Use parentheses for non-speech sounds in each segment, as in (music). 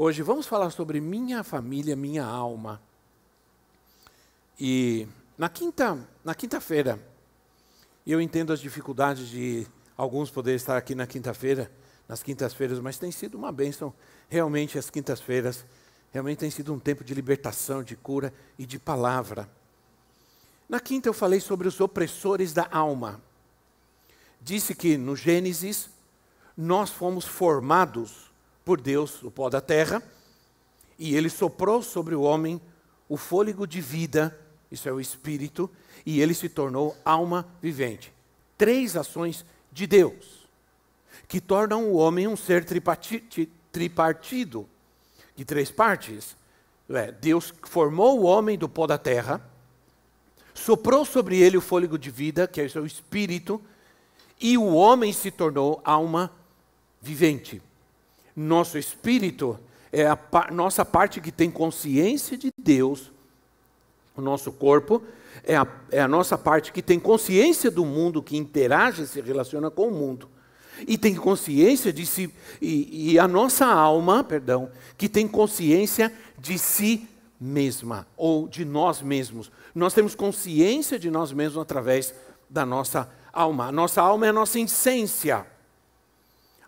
Hoje vamos falar sobre minha família, minha alma. E na quinta, na quinta-feira, eu entendo as dificuldades de alguns poderem estar aqui na quinta-feira, nas quintas-feiras, mas tem sido uma bênção realmente as quintas-feiras. Realmente tem sido um tempo de libertação, de cura e de palavra. Na quinta eu falei sobre os opressores da alma. Disse que no Gênesis nós fomos formados por Deus o pó da terra, e ele soprou sobre o homem o fôlego de vida, isso é o espírito, e ele se tornou alma vivente. Três ações de Deus que tornam o homem um ser tripartido, de três partes. É, Deus formou o homem do pó da terra, soprou sobre ele o fôlego de vida, que é o espírito, e o homem se tornou alma vivente. Nosso espírito é a pa nossa parte que tem consciência de Deus. O nosso corpo é a, é a nossa parte que tem consciência do mundo, que interage e se relaciona com o mundo. E tem consciência de si, e, e a nossa alma, perdão, que tem consciência de si mesma, ou de nós mesmos. Nós temos consciência de nós mesmos através da nossa alma. A nossa alma é a nossa essência.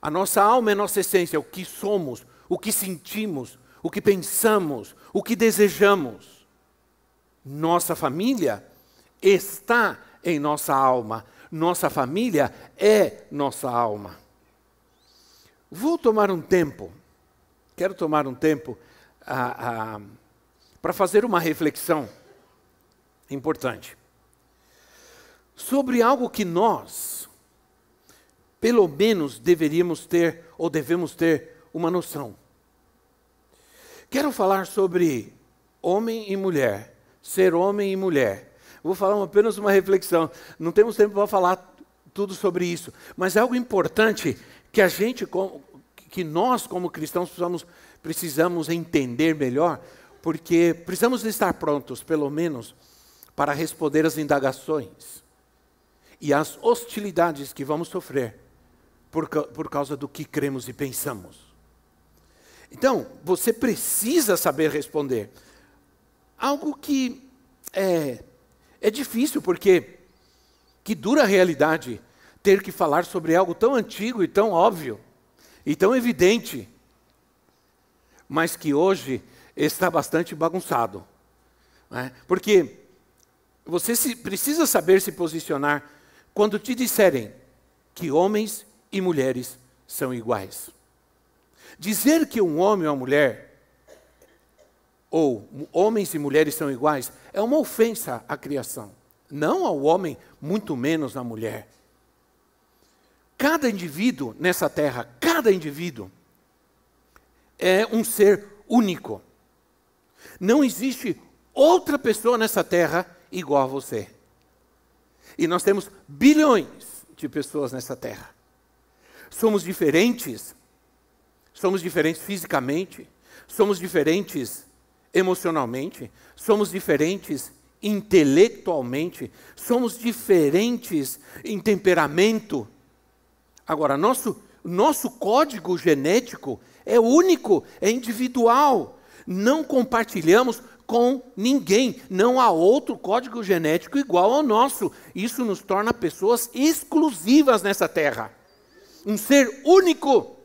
A nossa alma é nossa essência, o que somos, o que sentimos, o que pensamos, o que desejamos. Nossa família está em nossa alma. Nossa família é nossa alma. Vou tomar um tempo, quero tomar um tempo ah, ah, para fazer uma reflexão importante sobre algo que nós, pelo menos deveríamos ter ou devemos ter uma noção. Quero falar sobre homem e mulher, ser homem e mulher. Vou falar apenas uma reflexão. Não temos tempo para falar tudo sobre isso, mas é algo importante que a gente, que nós como cristãos precisamos, precisamos entender melhor, porque precisamos estar prontos, pelo menos, para responder às indagações e às hostilidades que vamos sofrer por, por causa do que cremos e pensamos. Então, você precisa saber responder. Algo que é, é difícil, porque que dura a realidade ter que falar sobre algo tão antigo e tão óbvio e tão evidente, mas que hoje está bastante bagunçado. Né? Porque você se, precisa saber se posicionar quando te disserem que homens e mulheres são iguais. Dizer que um homem ou uma mulher, ou homens e mulheres são iguais, é uma ofensa à criação. Não ao homem, muito menos à mulher. Cada indivíduo nessa terra, cada indivíduo, é um ser único. Não existe outra pessoa nessa terra igual a você. E nós temos bilhões de pessoas nessa terra. Somos diferentes. Somos diferentes fisicamente, somos diferentes emocionalmente, somos diferentes intelectualmente, somos diferentes em temperamento. Agora, nosso, nosso código genético é único, é individual. Não compartilhamos com ninguém. Não há outro código genético igual ao nosso. Isso nos torna pessoas exclusivas nessa terra um ser único.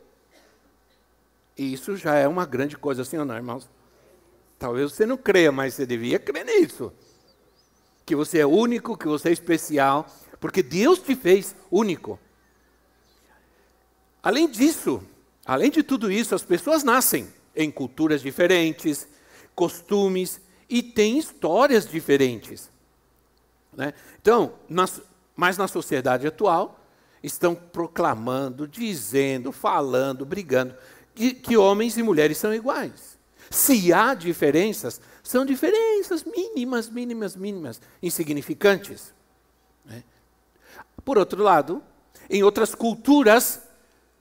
E isso já é uma grande coisa, assim não, irmãos? Talvez você não creia, mas você devia crer nisso. Que você é único, que você é especial, porque Deus te fez único. Além disso, além de tudo isso, as pessoas nascem em culturas diferentes, costumes e têm histórias diferentes. Né? Então, nas, mas na sociedade atual, estão proclamando, dizendo, falando, brigando, que, que homens e mulheres são iguais. Se há diferenças, são diferenças mínimas, mínimas, mínimas, insignificantes. Né? Por outro lado, em outras culturas,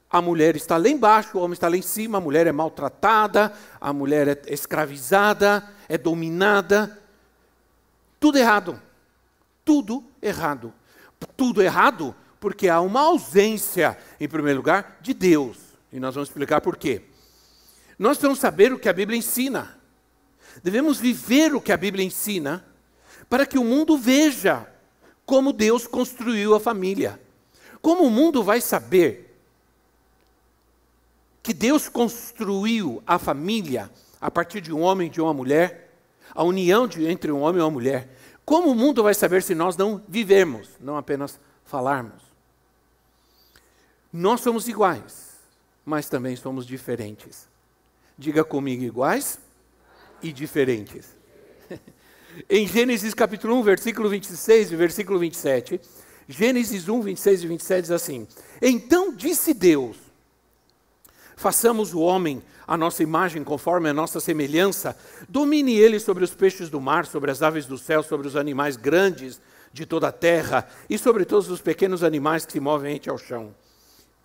a mulher está lá embaixo, o homem está lá em cima, a mulher é maltratada, a mulher é escravizada, é dominada. Tudo errado. Tudo errado. Tudo errado porque há uma ausência, em primeiro lugar, de Deus. E nós vamos explicar por quê. Nós precisamos saber o que a Bíblia ensina. Devemos viver o que a Bíblia ensina para que o mundo veja como Deus construiu a família. Como o mundo vai saber que Deus construiu a família a partir de um homem e de uma mulher, a união de, entre um homem e uma mulher? Como o mundo vai saber se nós não vivemos, não apenas falarmos? Nós somos iguais, mas também somos diferentes. Diga comigo, iguais e diferentes. (laughs) em Gênesis capítulo 1, versículo 26 e versículo 27, Gênesis 1, 26 e 27 diz assim: Então disse Deus: Façamos o homem a nossa imagem, conforme a nossa semelhança, domine ele sobre os peixes do mar, sobre as aves do céu, sobre os animais grandes de toda a terra e sobre todos os pequenos animais que se movem ao chão.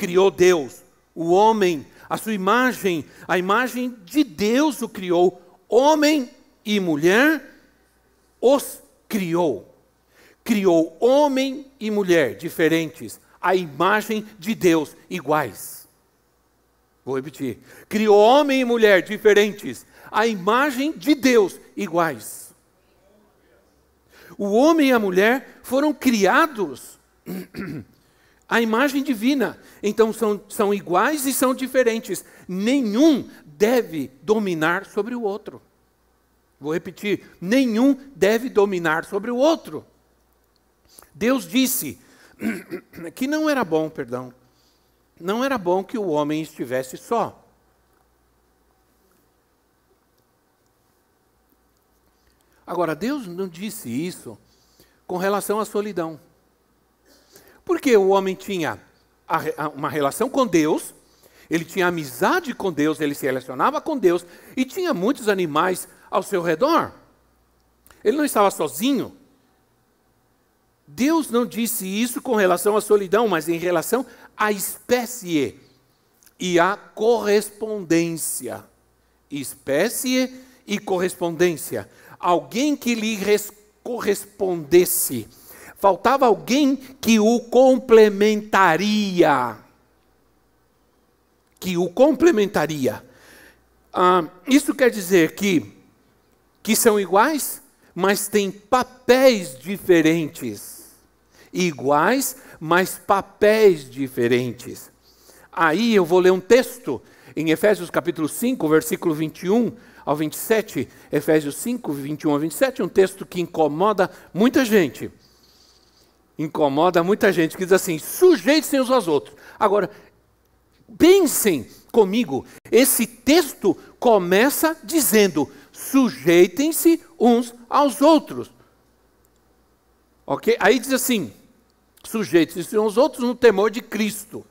Criou Deus, o homem, a sua imagem, a imagem de Deus o criou, homem e mulher os criou criou homem e mulher diferentes, a imagem de Deus iguais. Vou repetir. Criou homem e mulher diferentes, a imagem de Deus iguais. O homem e a mulher foram criados à imagem divina. Então são, são iguais e são diferentes. Nenhum deve dominar sobre o outro. Vou repetir: nenhum deve dominar sobre o outro. Deus disse (clears throat) que não era bom, perdão, não era bom que o homem estivesse só. Agora, Deus não disse isso com relação à solidão. Porque o homem tinha uma relação com Deus, ele tinha amizade com Deus, ele se relacionava com Deus e tinha muitos animais ao seu redor. Ele não estava sozinho. Deus não disse isso com relação à solidão, mas em relação à espécie e à correspondência. Espécie e correspondência. Alguém que lhe correspondesse. Faltava alguém que o complementaria. Que o complementaria. Ah, isso quer dizer que, que são iguais, mas têm papéis diferentes iguais, mas papéis diferentes. Aí eu vou ler um texto em Efésios capítulo 5, versículo 21 ao 27, Efésios 5, 21 ao 27, um texto que incomoda muita gente. Incomoda muita gente, que diz assim: sujeitem uns aos outros. Agora, pensem comigo, esse texto começa dizendo: sujeitem-se uns aos outros. Ok? Aí diz assim: Sujeitem-se uns aos outros no temor de Cristo.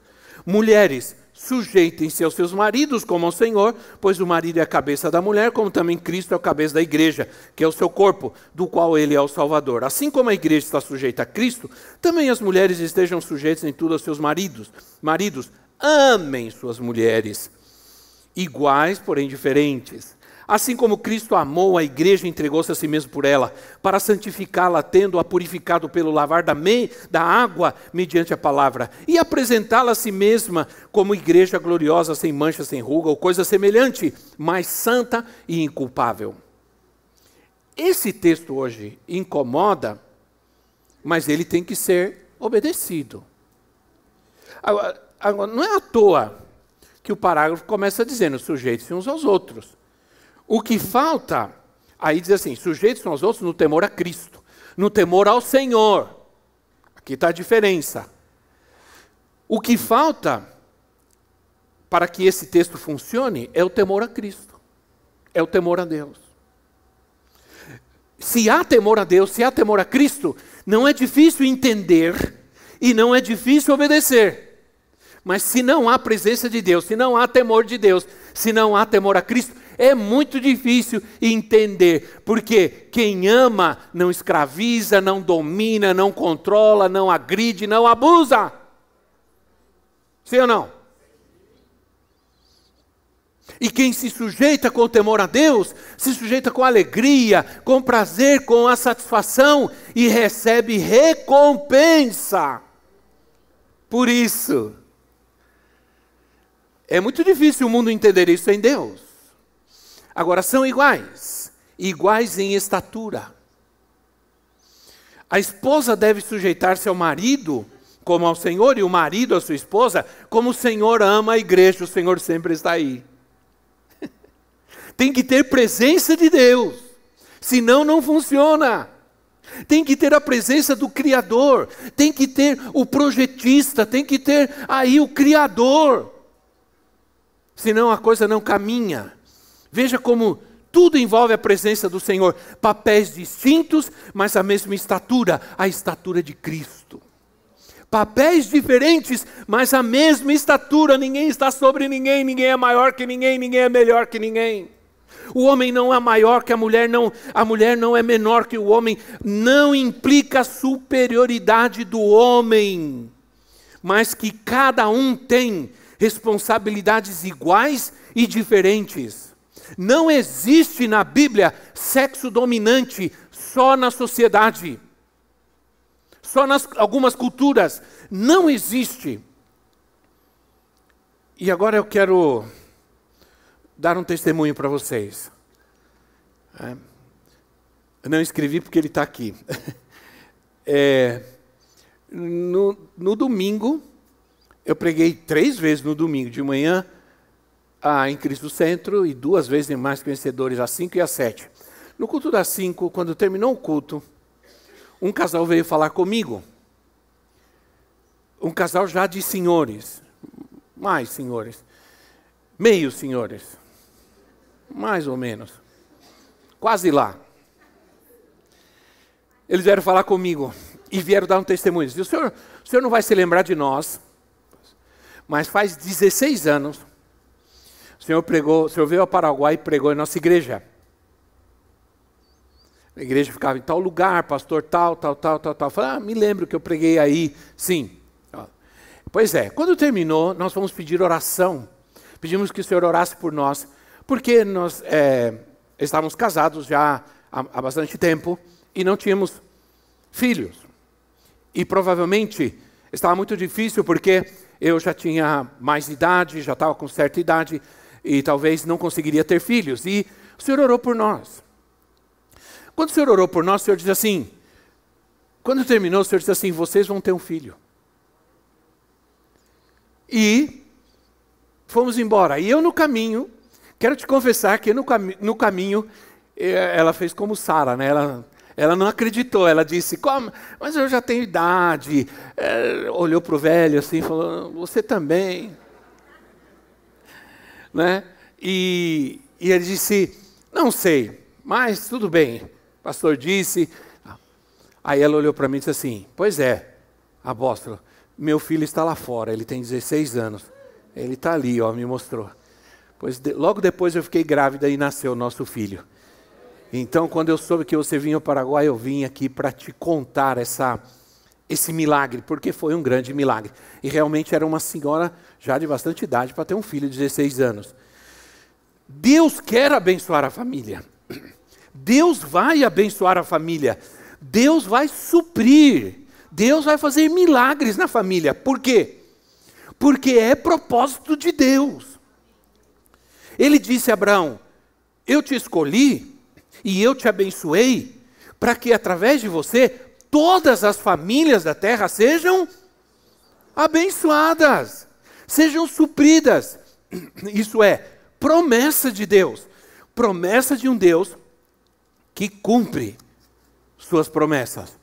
Mulheres, sujeitem-se aos seus maridos como ao Senhor, pois o marido é a cabeça da mulher, como também Cristo é a cabeça da igreja, que é o seu corpo, do qual ele é o Salvador. Assim como a igreja está sujeita a Cristo, também as mulheres estejam sujeitas em tudo aos seus maridos. Maridos, amem suas mulheres, iguais, porém diferentes Assim como Cristo amou a igreja e entregou-se a si mesmo por ela, para santificá-la, tendo-a purificado pelo lavar da, me, da água mediante a palavra, e apresentá-la a si mesma como igreja gloriosa, sem mancha, sem ruga, ou coisa semelhante, mas santa e inculpável. Esse texto hoje incomoda, mas ele tem que ser obedecido. Agora, não é à toa que o parágrafo começa dizendo: sujeitem-se uns aos outros. O que falta, aí diz assim: sujeitos aos outros no temor a Cristo, no temor ao Senhor. Aqui está a diferença. O que falta para que esse texto funcione é o temor a Cristo, é o temor a Deus. Se há temor a Deus, se há temor a Cristo, não é difícil entender e não é difícil obedecer. Mas se não há presença de Deus, se não há temor de Deus, se não há temor a Cristo, é muito difícil entender, porque quem ama não escraviza, não domina, não controla, não agride, não abusa. Sim ou não? E quem se sujeita com temor a Deus, se sujeita com alegria, com prazer, com a satisfação e recebe recompensa. Por isso, é muito difícil o mundo entender isso em Deus. Agora, são iguais, iguais em estatura. A esposa deve sujeitar-se ao marido como ao Senhor, e o marido à sua esposa, como o Senhor ama a igreja, o Senhor sempre está aí tem que ter presença de Deus, senão não funciona. Tem que ter a presença do Criador, tem que ter o projetista, tem que ter aí o Criador, senão a coisa não caminha. Veja como tudo envolve a presença do Senhor, papéis distintos, mas a mesma estatura, a estatura de Cristo. Papéis diferentes, mas a mesma estatura, ninguém está sobre ninguém, ninguém é maior que ninguém, ninguém é melhor que ninguém. O homem não é maior que a mulher, não, a mulher não é menor que o homem, não implica a superioridade do homem, mas que cada um tem responsabilidades iguais e diferentes. Não existe na Bíblia sexo dominante só na sociedade, só nas algumas culturas. Não existe. E agora eu quero dar um testemunho para vocês. É, eu não escrevi porque ele está aqui. (laughs) É, no, no, domingo, eu preguei três vezes no domingo, de manhã ah, em Cristo Centro e duas vezes em Mais Vencedores, às cinco e às sete. No culto das cinco, quando terminou o culto, um casal veio falar comigo. Um casal já de senhores, mais senhores, meio senhores mais ou menos. Quase lá. Eles vieram falar comigo e vieram dar um testemunho. O senhor, o senhor não vai se lembrar de nós, mas faz 16 anos o senhor pregou, o senhor veio ao Paraguai e pregou em nossa igreja. A igreja ficava em tal lugar, pastor tal, tal, tal, tal, tal. falei, ah, me lembro que eu preguei aí. Sim. Pois é, quando terminou, nós fomos pedir oração. Pedimos que o senhor orasse por nós porque nós é, estávamos casados já há, há bastante tempo e não tínhamos filhos. E provavelmente estava muito difícil porque eu já tinha mais idade, já estava com certa idade e talvez não conseguiria ter filhos. E o Senhor orou por nós. Quando o Senhor orou por nós, o Senhor disse assim: quando terminou, o Senhor disse assim: vocês vão ter um filho. E fomos embora. E eu no caminho Quero te confessar que no, cami no caminho eh, ela fez como Sara, né? Ela, ela não acreditou, ela disse, como? mas eu já tenho idade. É, olhou para o velho assim e falou, você também. Né? E, e ele disse, não sei, mas tudo bem. O pastor disse. Aí ela olhou para mim e disse assim, pois é, apóstolo, meu filho está lá fora, ele tem 16 anos. Ele está ali, ó, me mostrou. Pois de, logo depois eu fiquei grávida e nasceu nosso filho. Então, quando eu soube que você vinha ao Paraguai, eu vim aqui para te contar essa, esse milagre, porque foi um grande milagre. E realmente era uma senhora já de bastante idade para ter um filho de 16 anos. Deus quer abençoar a família. Deus vai abençoar a família. Deus vai suprir. Deus vai fazer milagres na família. Por quê? Porque é propósito de Deus. Ele disse a Abraão: Eu te escolhi e eu te abençoei, para que através de você todas as famílias da terra sejam abençoadas, sejam supridas. (clears throat) Isso é promessa de Deus, promessa de um Deus que cumpre suas promessas.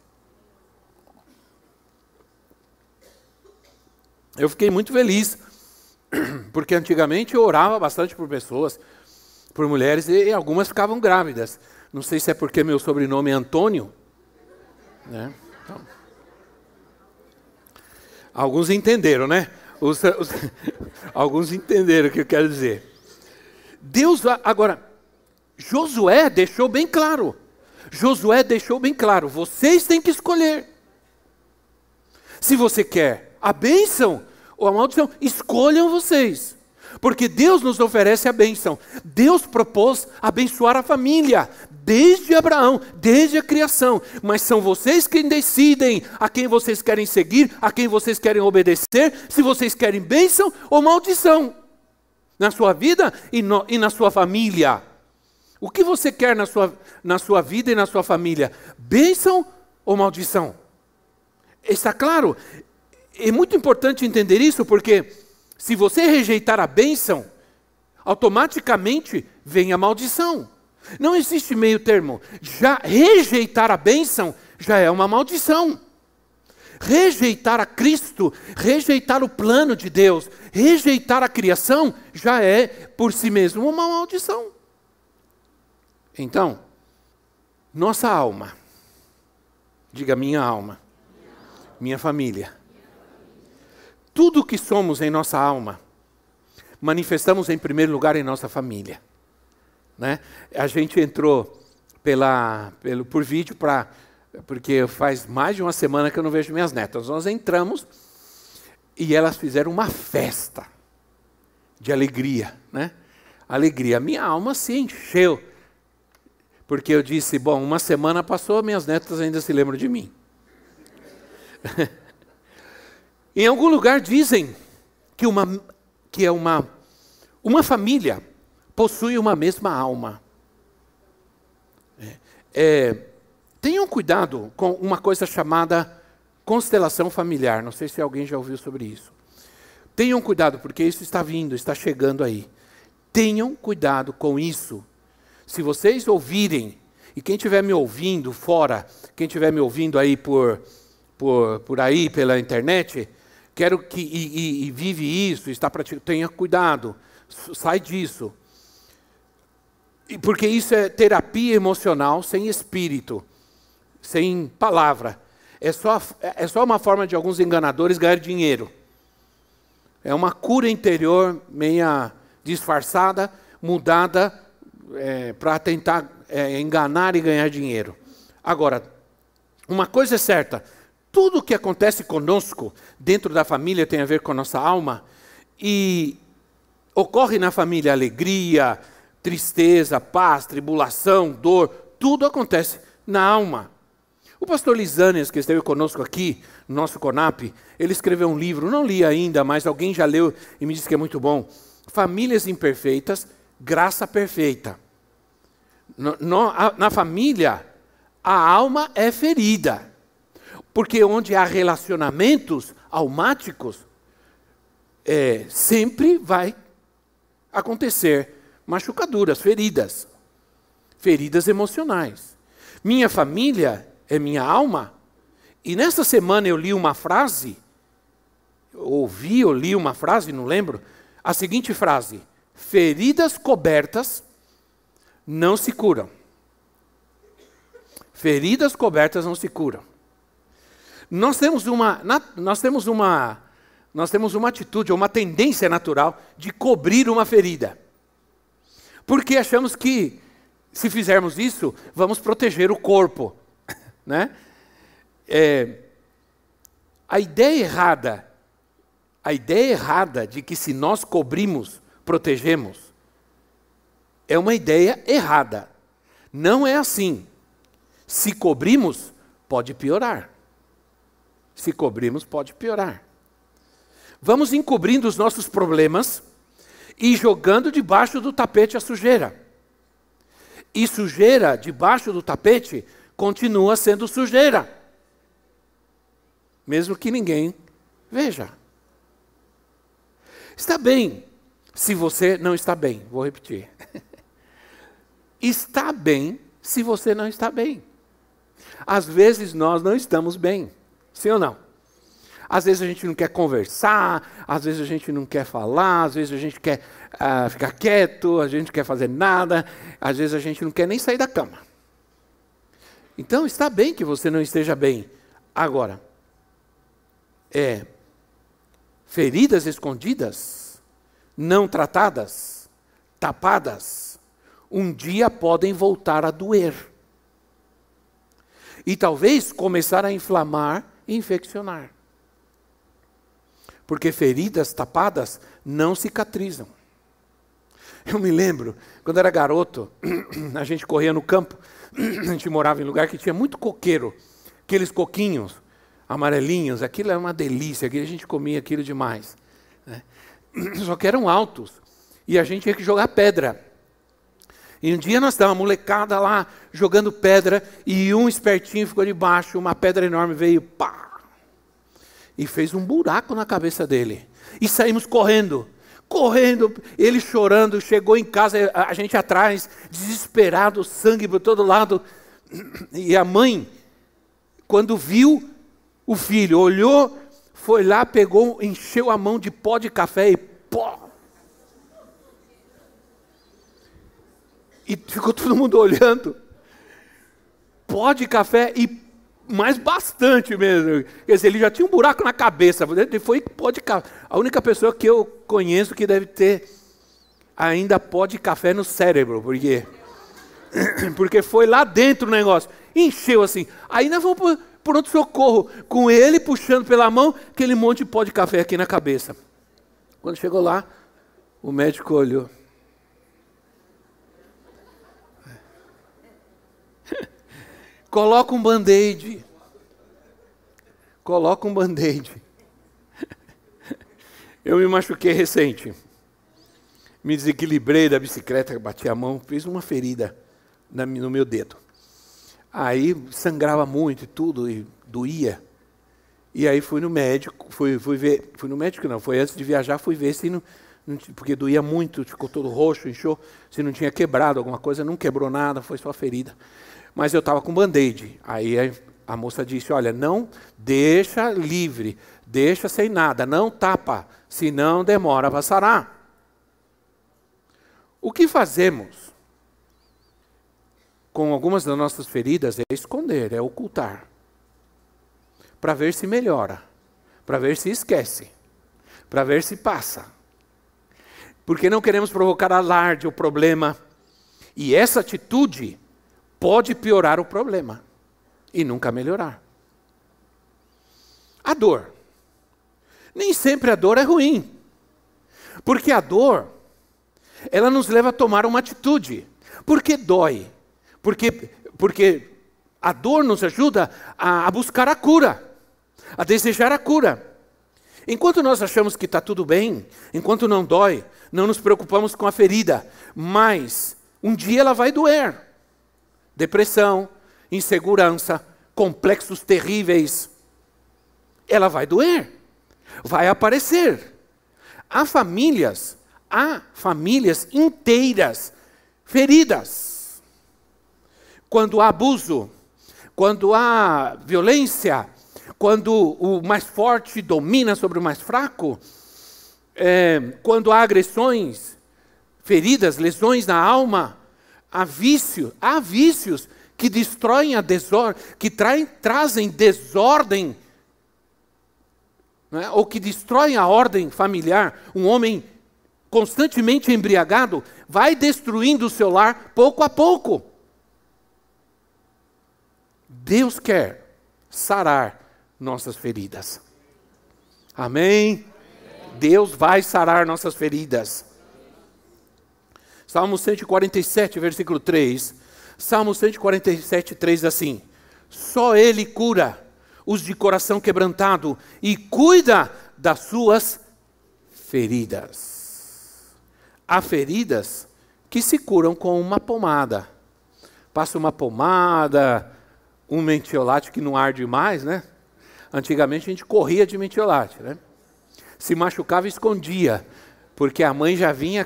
Eu fiquei muito feliz (clears throat) porque antigamente eu orava bastante por pessoas, por mulheres, e algumas ficavam grávidas. Não sei se é porque meu sobrenome é Antônio. Né? Então, alguns entenderam, né? Os, os, (laughs) alguns entenderam o que eu quero dizer. Deus, agora, Josué deixou bem claro. Josué deixou bem claro: vocês têm que escolher. Se você quer a bênção ou a maldição, escolham vocês. Porque Deus nos oferece a bênção. Deus propôs abençoar a família, desde Abraão, desde a criação. Mas são vocês quem decidem a quem vocês querem seguir, a quem vocês querem obedecer, se vocês querem bênção ou maldição na sua vida e, no, e na sua família. O que você quer na sua, na sua vida e na sua família? Bênção ou maldição? Está claro? É muito importante entender isso porque se você rejeitar a bênção, automaticamente vem a maldição. Não existe meio termo. Já rejeitar a bênção já é uma maldição. Rejeitar a Cristo, rejeitar o plano de Deus, rejeitar a criação já é por si mesmo uma maldição. Então, nossa alma, diga minha alma, minha família, tudo que somos em nossa alma, manifestamos em primeiro lugar em nossa família. Né? A gente entrou pela, pelo, por vídeo para. Porque faz mais de uma semana que eu não vejo minhas netas. Nós entramos e elas fizeram uma festa de alegria, né? Alegria. Minha alma se encheu. Porque eu disse, bom, uma semana passou, minhas netas ainda se lembram de mim. (laughs) Em algum lugar dizem que, uma, que é uma, uma família possui uma mesma alma. É, é, tenham cuidado com uma coisa chamada constelação familiar. Não sei se alguém já ouviu sobre isso. Tenham cuidado, porque isso está vindo, está chegando aí. Tenham cuidado com isso. Se vocês ouvirem, e quem estiver me ouvindo fora, quem estiver me ouvindo aí por, por, por aí pela internet, quero que e, e, e vive isso, está praticando, tenha cuidado, sai disso. E porque isso é terapia emocional sem espírito, sem palavra. É só, é só uma forma de alguns enganadores ganhar dinheiro. É uma cura interior meia disfarçada, mudada é, para tentar é, enganar e ganhar dinheiro. Agora, uma coisa é certa: tudo o que acontece conosco dentro da família tem a ver com a nossa alma e ocorre na família alegria, tristeza, paz, tribulação, dor, tudo acontece na alma. O pastor Lisânias, que esteve conosco aqui, no nosso CONAP, ele escreveu um livro, não li ainda, mas alguém já leu e me disse que é muito bom. Famílias Imperfeitas, Graça Perfeita. No, no, a, na família, a alma é ferida. Porque onde há relacionamentos almáticos, é, sempre vai acontecer machucaduras, feridas, feridas emocionais. Minha família é minha alma. E nessa semana eu li uma frase, ouvi ou li uma frase, não lembro, a seguinte frase: feridas cobertas não se curam. Feridas cobertas não se curam. Nós temos uma, nós temos uma, nós temos uma atitude, uma tendência natural de cobrir uma ferida. Porque achamos que se fizermos isso, vamos proteger o corpo, (laughs) né? É, a ideia errada, a ideia errada de que se nós cobrimos, protegemos, é uma ideia errada. Não é assim. Se cobrimos, pode piorar se cobrirmos, pode piorar. Vamos encobrindo os nossos problemas e jogando debaixo do tapete a sujeira. E sujeira debaixo do tapete continua sendo sujeira, mesmo que ninguém veja. Está bem se você não está bem, vou repetir. (laughs) está bem se você não está bem. Às vezes nós não estamos bem. Sim ou não? Às vezes a gente não quer conversar, às vezes a gente não quer falar, às vezes a gente quer uh, ficar quieto, a gente quer fazer nada, às vezes a gente não quer nem sair da cama. Então está bem que você não esteja bem. Agora, é feridas escondidas, não tratadas, tapadas, um dia podem voltar a doer. E talvez começar a inflamar infeccionar. Porque feridas tapadas não cicatrizam. Eu me lembro, quando era garoto, (clears throat) a gente corria no campo, (clears throat) a gente morava em lugar que tinha muito coqueiro, aqueles coquinhos amarelinhos, aquilo era uma delícia, a gente comia aquilo demais. Né? (clears throat) Só que eram altos, e a gente tinha que jogar pedra. E um dia nós estávamos, molecada lá, jogando pedra, e um espertinho ficou debaixo, uma pedra enorme veio, pá! E fez um buraco na cabeça dele. E saímos correndo correndo, ele chorando, chegou em casa, a gente atrás, desesperado, sangue por todo lado. (clears throat) E a mãe, quando viu o filho, olhou, foi lá, pegou, encheu a mão de pó de café e pó. E ficou todo mundo (laughs) olhando. Pó de café e mas bastante mesmo. Quer dizer, ele já tinha um buraco na cabeça. Ele foi pó de café. A única pessoa que eu conheço que deve ter ainda pó de café no cérebro. Por quê? (coughs) Porque foi lá dentro o negócio. Encheu assim. Aí nós vamos por pronto-socorro. Com ele puxando pela mão aquele monte de pó de café aqui na cabeça. Quando chegou lá, o médico olhou. Coloca um band-aid. Coloca um band-aid. (laughs) Eu me machuquei recente. Me desequilibrei da bicicleta, bati a mão, fiz uma ferida no meu dedo. Aí sangrava muito e tudo, e doía. E aí fui no médico, fui, fui ver, fui no médico não, foi antes de viajar, fui ver se não, não porque doía muito, ficou todo roxo, inchou, se não tinha quebrado alguma coisa, não quebrou nada, foi só ferida mas eu estava com band-aid. Aí a moça disse: Olha, não deixa livre, deixa sem nada, não tapa, senão demora para sarar. O que fazemos com algumas das nossas feridas é esconder, é ocultar, para ver se melhora, para ver se esquece, para ver se passa. Porque não queremos provocar alarde ou problema. E essa atitude pode piorar o problema e nunca melhorar. A dor. Nem sempre a dor é ruim. Porque a dor, ela nos leva a tomar uma atitude. Porque dói. Porque, porque a dor nos ajuda a, a buscar a cura, a desejar a cura. Enquanto nós achamos que está tudo bem, enquanto não dói, não nos preocupamos com a ferida, mas um dia ela vai doer depressão, insegurança, complexos terríveis. Ela vai doer, vai aparecer. Há famílias, há famílias inteiras feridas. Quando há abuso, quando há violência, quando o mais forte domina sobre o mais fraco, é, quando há agressões, feridas, lesões na alma, há vício, há vícios que destroem a desordem, que traem, trazem desordem, né? ou que destroem a ordem familiar. Um homem constantemente embriagado vai destruindo o seu lar pouco a pouco. Deus quer sarar nossas feridas. Amém? Deus vai sarar nossas feridas. Salmo 147, versículo 3. Salmo 147, 3 assim: Só Ele cura os de coração quebrantado e cuida das suas feridas. Há feridas que se curam com uma pomada. Passa uma pomada, um mentiolate que não arde mais, né? Antigamente a gente corria de mentiolate, né? Se machucava, escondia, porque a mãe já vinha,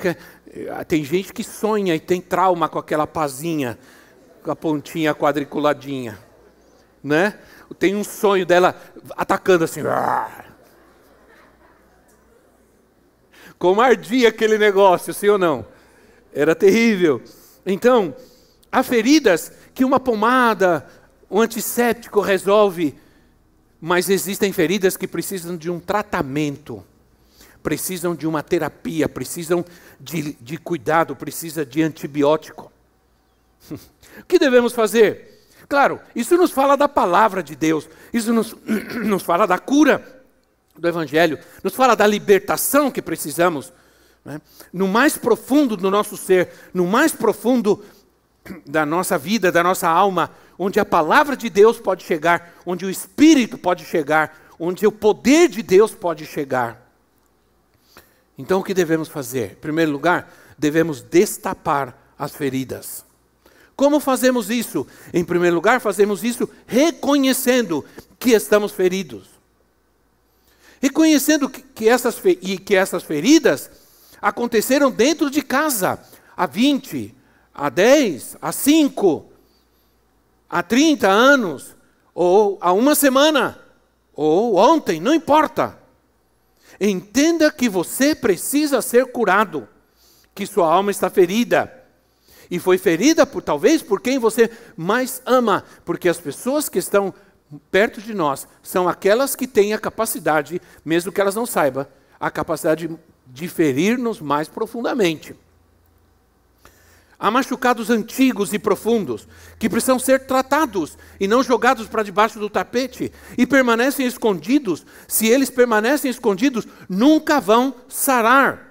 tem gente que sonha e tem trauma com aquela pazinha, com a pontinha quadriculadinha, né? Tem um sonho dela atacando assim. Como ardia aquele negócio, sim ou não? Era terrível. Então, há feridas que uma pomada, um antisséptico resolve, mas existem feridas que precisam de um tratamento precisam de uma terapia, precisam de, de cuidado, precisa de antibiótico. o (laughs) que devemos fazer? Claro, isso nos fala da palavra de Deus, isso nos, (clears throat) nos fala da cura do Evangelho, nos fala da libertação que precisamos, né? no mais profundo do nosso ser, no mais profundo (clears throat) da nossa vida, da nossa alma, onde a palavra de Deus pode chegar, onde o Espírito pode chegar, onde o poder de Deus pode chegar. Então o que devemos fazer? Em primeiro lugar, devemos destapar as feridas. Como fazemos isso? Em primeiro lugar, fazemos isso reconhecendo que estamos feridos. Reconhecendo que, essas, e que essas feridas aconteceram dentro de casa há 20, há 10, há 5, há 30 anos, ou há uma semana, ou ontem, não importa. Entenda que você precisa ser curado, que sua alma está ferida. E foi ferida por talvez por quem você mais ama, porque as pessoas que estão perto de nós são aquelas que têm a capacidade, mesmo que elas não saibam, a capacidade de, ferir-nos mais profundamente. Há machucados antigos e profundos que precisam ser tratados e não jogados para debaixo do tapete e permanecem escondidos. Se eles permanecem escondidos, nunca vão sarar.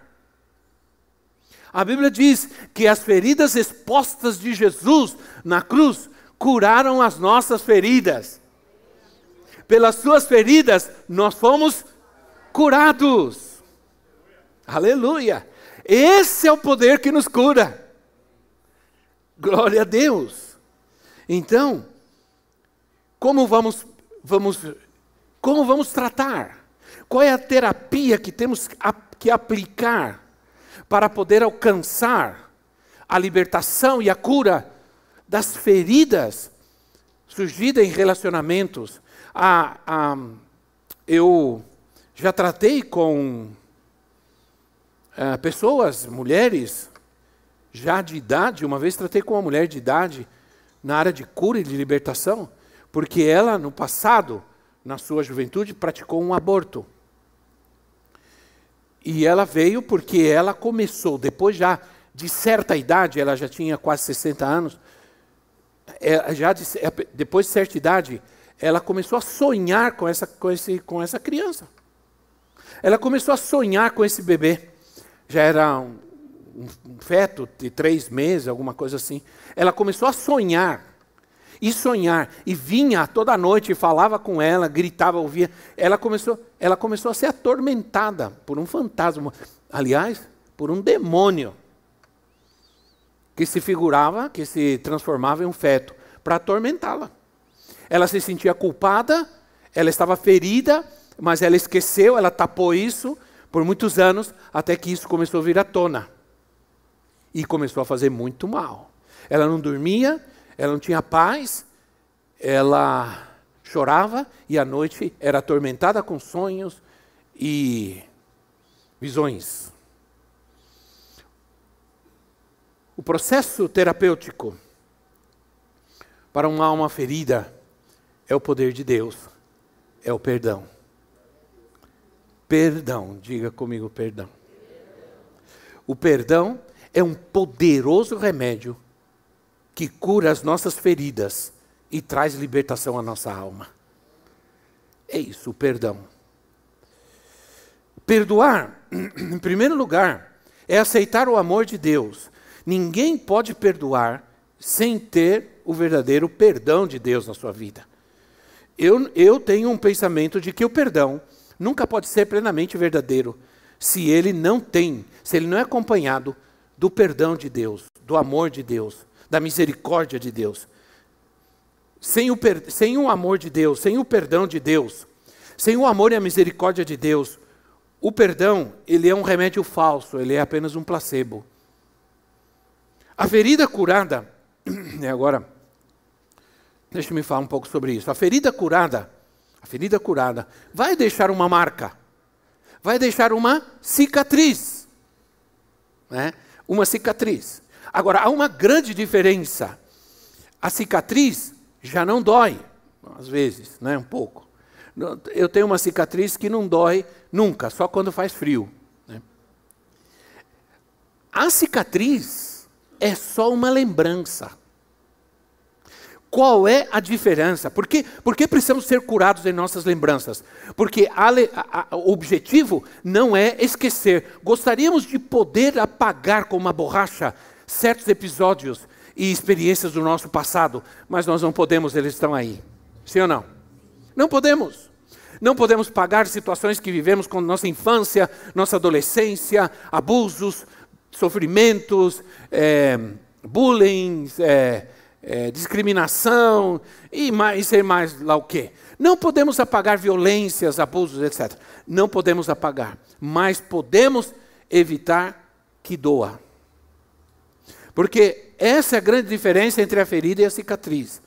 A Bíblia diz que as feridas expostas de Jesus na cruz curaram as nossas feridas. Pelas suas feridas nós fomos curados. Aleluia! Esse é o poder que nos cura. Glória a Deus. Então, como vamos, vamos, como vamos tratar? Qual é a terapia que temos que aplicar para poder alcançar a libertação e a cura das feridas surgidas em relacionamentos? Ah, ah, eu já tratei com ah, pessoas, mulheres, já de idade, uma vez tratei com uma mulher de idade na área de cura e de libertação, porque ela, no passado, na sua juventude, praticou um aborto. E ela veio porque ela começou, depois já de certa idade, ela já tinha quase 60 anos, é, já de, é, depois de certa idade, ela começou a sonhar com essa, com, esse, com essa criança. Ela começou a sonhar com esse bebê. Já era um, um feto de três meses, alguma coisa assim. Ela começou a sonhar. E sonhar. E vinha toda noite falava com ela, gritava, ouvia. Ela começou, ela começou a ser atormentada por um fantasma. Aliás, por um demônio. Que se figurava, que se transformava em um feto, para atormentá-la. Ela se sentia culpada, ela estava ferida, mas ela esqueceu, ela tapou isso por muitos anos, até que isso começou a vir à tona e começou a fazer muito mal. Ela não dormia, ela não tinha paz, ela chorava e à noite era atormentada com sonhos e visões. O processo terapêutico para uma alma ferida é o poder de Deus, é o perdão. Perdão, diga comigo perdão. O perdão é um poderoso remédio que cura as nossas feridas e traz libertação à nossa alma. É isso, o perdão. Perdoar, (clears throat) em primeiro lugar, é aceitar o amor de Deus. Ninguém pode perdoar sem ter o verdadeiro perdão de Deus na sua vida. Eu, eu tenho um pensamento de que o perdão nunca pode ser plenamente verdadeiro se ele não tem, se ele não é acompanhado do perdão de Deus, do amor de Deus, da misericórdia de Deus. Sem o, per... sem o amor de Deus, sem o perdão de Deus, sem o amor e a misericórdia de Deus, o perdão, ele é um remédio falso, ele é apenas um placebo. A ferida curada, (clears throat) é agora, deixa me falar um pouco sobre isso. A ferida curada, a ferida curada, vai deixar uma marca, vai deixar uma cicatriz. Né? uma cicatriz. Agora, há uma grande diferença. A cicatriz já não dói, às vezes, né, um pouco. Eu tenho uma cicatriz que não dói nunca, só quando faz frio. Né? A cicatriz é só uma lembrança. Qual é a diferença? Por que, por que precisamos ser curados em nossas lembranças? Porque a, a, a, o objetivo não é esquecer. Gostaríamos de poder apagar com uma borracha certos episódios e experiências do nosso passado, mas nós não podemos, eles estão aí. Sim ou não? Não podemos. Não podemos pagar situações que vivemos com nossa infância, nossa adolescência, abusos, sofrimentos, é, bullying, é, é, discriminação e mais, sei mais lá o quê. Não podemos apagar violências, abusos, etc. Não podemos apagar, mas podemos evitar que doa. Porque essa é a grande diferença entre a ferida e a cicatriz.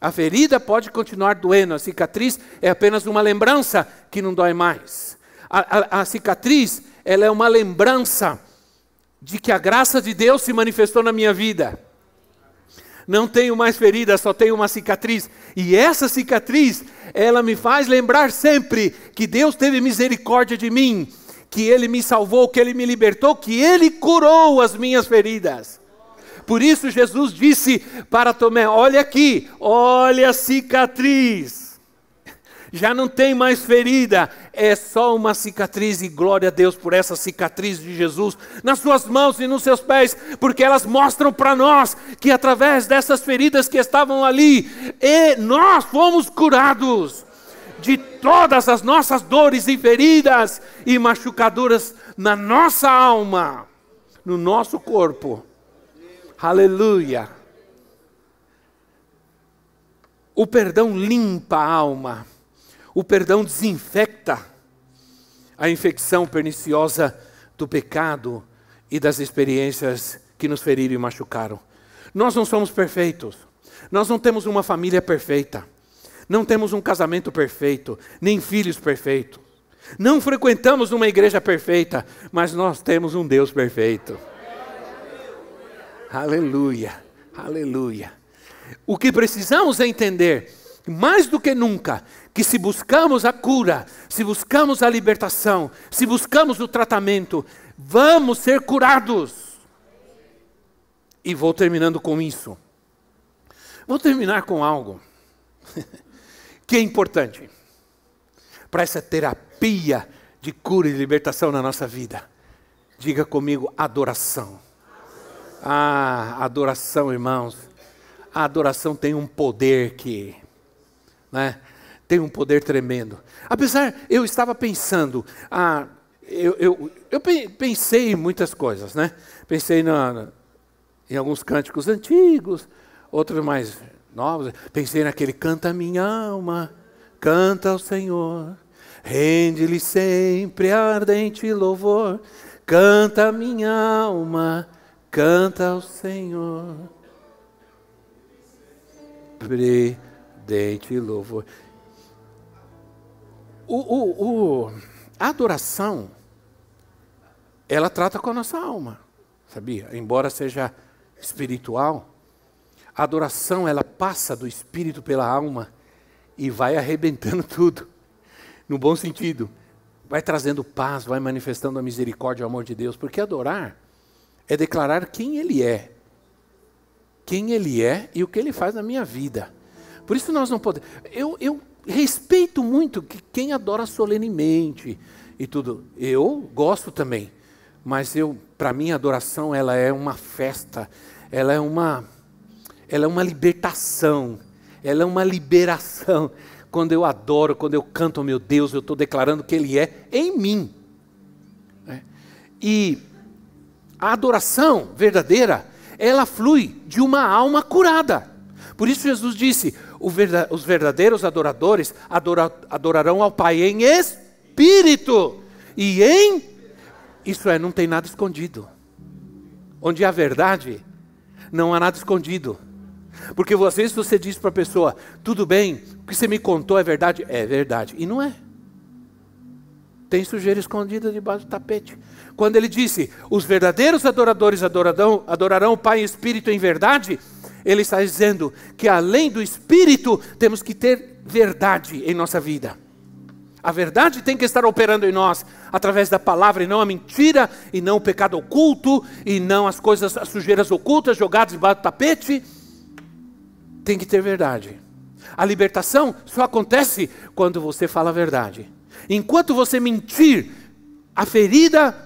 A ferida pode continuar doendo, a cicatriz é apenas uma lembrança que não dói mais. A, a, a cicatriz, ela é uma lembrança de que a graça de Deus se manifestou na minha vida não tenho mais ferida, só tenho uma cicatriz. E essa cicatriz, ela me faz lembrar sempre que Deus teve misericórdia de mim, que Ele me salvou, que Ele me libertou, que Ele curou as minhas feridas. Por isso Jesus disse para Tomé: Olha aqui, olha a cicatriz já não tem mais ferida, é só uma cicatriz, e glória a Deus por essa cicatriz de Jesus nas suas mãos e nos seus pés, porque elas mostram para nós que através dessas feridas que estavam ali, nós fomos curados de todas as nossas dores e feridas e machucaduras na nossa alma, no nosso corpo. Aleluia. O perdão limpa a alma. O perdão desinfecta a infecção perniciosa do pecado e das experiências que nos feriram e machucaram. Nós não somos perfeitos. Nós não temos uma família perfeita. Não temos um casamento perfeito, nem filhos perfeitos. Não frequentamos uma igreja perfeita, mas nós temos um Deus perfeito. Aleluia, aleluia. O que precisamos é entender, mais do que nunca, que se buscamos a cura, se buscamos a libertação, se buscamos o tratamento, vamos ser curados. E vou terminando com isso. Vou terminar com algo (laughs) que é importante para essa terapia de cura e libertação na nossa vida. Diga comigo, adoração. Ah, adoração, irmãos. A adoração tem um poder que, né? tem um poder tremendo. Apesar, eu estava pensando, ah, eu, eu, eu pensei em muitas coisas, né? Pensei na, em alguns cânticos antigos, outros mais novos. Pensei naquele canta minha alma, canta ao Senhor, rende-lhe sempre ardente louvor, canta minha alma, canta ao Senhor. Ardente louvor. O, o, o, a adoração, ela trata com a nossa alma, sabia? Embora seja espiritual, a adoração ela passa do espírito pela alma e vai arrebentando (laughs) tudo, no bom sentido. Vai trazendo paz, vai manifestando a misericórdia e o amor de Deus, porque adorar é declarar quem Ele é. Quem Ele é e o que Ele faz na minha vida. Por isso nós não podemos. Eu, eu respeito muito que quem adora solenemente e tudo. Eu gosto também, mas eu, para mim, a adoração ela é uma festa, ela é uma, ela é uma libertação, ela é uma liberação. Quando eu adoro, quando eu canto, oh, meu Deus, eu estou declarando que Ele é em mim. Né? E a adoração verdadeira, ela flui de uma alma curada. Por isso Jesus disse: os verdadeiros adoradores adorarão ao Pai em espírito e em. Isso é, não tem nada escondido. Onde há verdade, não há nada escondido. Porque às vezes você diz para a pessoa: tudo bem, o que você me contou é verdade? É verdade. E não é. Tem sujeira escondida debaixo do tapete. Quando ele disse: os verdadeiros adoradores adorarão, adorarão o Pai em espírito em verdade, ele está dizendo que além do espírito, temos que ter verdade em nossa vida. A verdade tem que estar operando em nós através da palavra e não a mentira, e não o pecado oculto, e não as coisas, as sujeiras ocultas jogadas debaixo do tapete. Tem que ter verdade. A libertação só acontece quando você fala a verdade. Enquanto você mentir, a ferida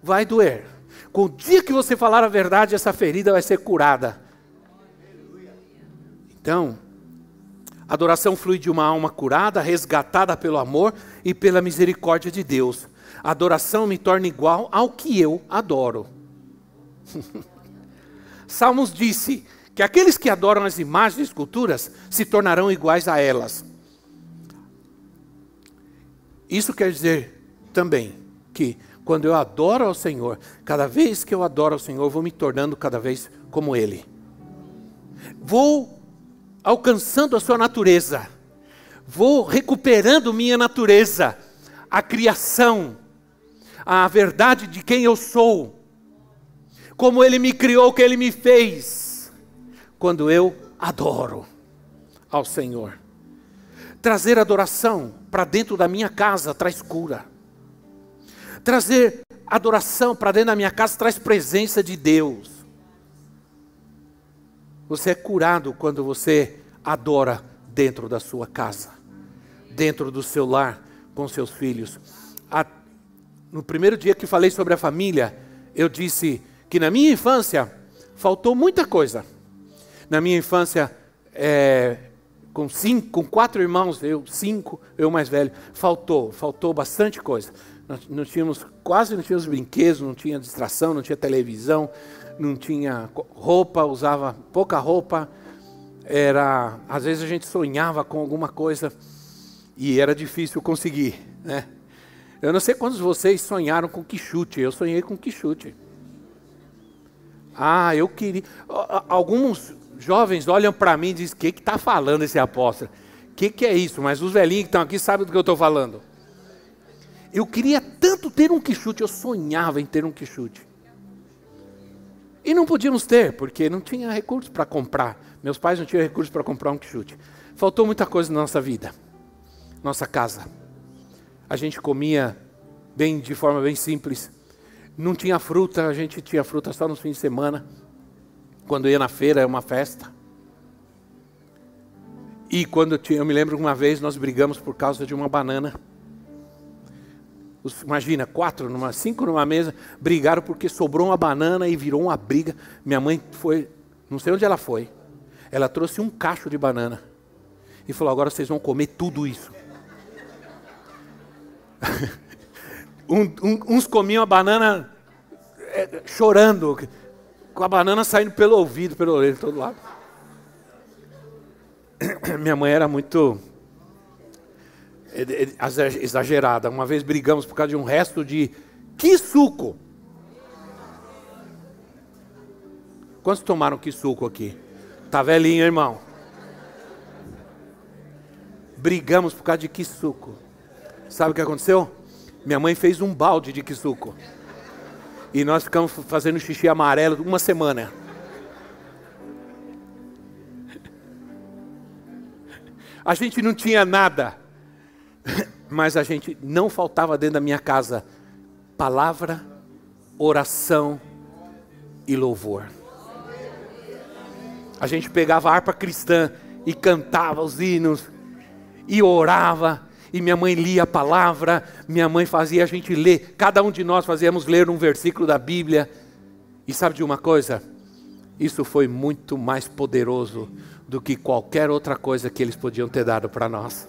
vai doer. Com o dia que você falar a verdade, essa ferida vai ser curada. Então, adoração flui de uma alma curada, resgatada pelo amor e pela misericórdia de Deus. A adoração me torna igual ao que eu adoro. (laughs) Salmos disse que aqueles que adoram as imagens e esculturas se tornarão iguais a elas. Isso quer dizer também que quando eu adoro ao Senhor, cada vez que eu adoro ao Senhor, vou me tornando cada vez como Ele. Vou alcançando a sua natureza, vou recuperando minha natureza, a criação, a verdade de quem eu sou, como Ele me criou, o que Ele me fez, quando eu adoro ao Senhor. Trazer adoração para dentro da minha casa traz cura Trazer adoração para dentro da minha casa traz presença de Deus. Você é curado quando você adora dentro da sua casa, dentro do seu lar, com seus filhos. A, no primeiro dia que falei sobre a família, eu disse que na minha infância faltou muita coisa. Na minha infância, é, com cinco, com quatro irmãos, eu cinco, eu mais velho, faltou, faltou bastante coisa. Nós não tínhamos, quase não tínhamos brinquedos, não tinha distração, não tinha televisão, não tinha roupa, usava pouca roupa. Era, às vezes a gente sonhava com alguma coisa e era difícil conseguir, né? Eu não sei quantos de vocês sonharam com quichute, eu sonhei com quichute. Ah, eu queria. Alguns jovens olham para mim e dizem: O que está falando esse apóstolo? O que, que é isso? Mas os velhinhos que estão aqui sabem do que eu estou falando. Eu queria tanto ter um quichute, eu sonhava em ter um quichute. E não podíamos ter, porque não tinha recursos para comprar. Meus pais não tinham recursos para comprar um quichute. Faltou muita coisa na nossa vida, nossa casa. A gente comia bem, de forma bem simples. Não tinha fruta, a gente tinha fruta só nos fins de semana. Quando ia na feira, é uma festa. E quando tinha, eu me lembro uma vez nós brigamos por causa de uma banana imagina, quatro, numa, cinco numa mesa, brigaram porque sobrou uma banana e virou uma briga. Minha mãe foi, não sei onde ela foi, ela trouxe um cacho de banana e falou: agora vocês vão comer tudo isso. (laughs) um, um, uns comiam a banana é, chorando, com a banana saindo pelo ouvido, pelo orelho, todo lado. (coughs) Minha mãe era muito exagerada. Uma vez brigamos por causa de um resto de que suco. Quantos tomaram que suco aqui? Tá velhinho, irmão. Brigamos por causa de que suco. Sabe o que aconteceu? Minha mãe fez um balde de que suco. E nós ficamos fazendo xixi amarelo uma semana. A gente não tinha nada mas a gente não faltava dentro da minha casa palavra, oração e louvor. A gente pegava a harpa cristã e cantava os hinos e orava e minha mãe lia a palavra, minha mãe fazia a gente ler, cada um de nós fazíamos ler um versículo da Bíblia. E sabe de uma coisa? Isso foi muito mais poderoso do que qualquer outra coisa que eles podiam ter dado para nós.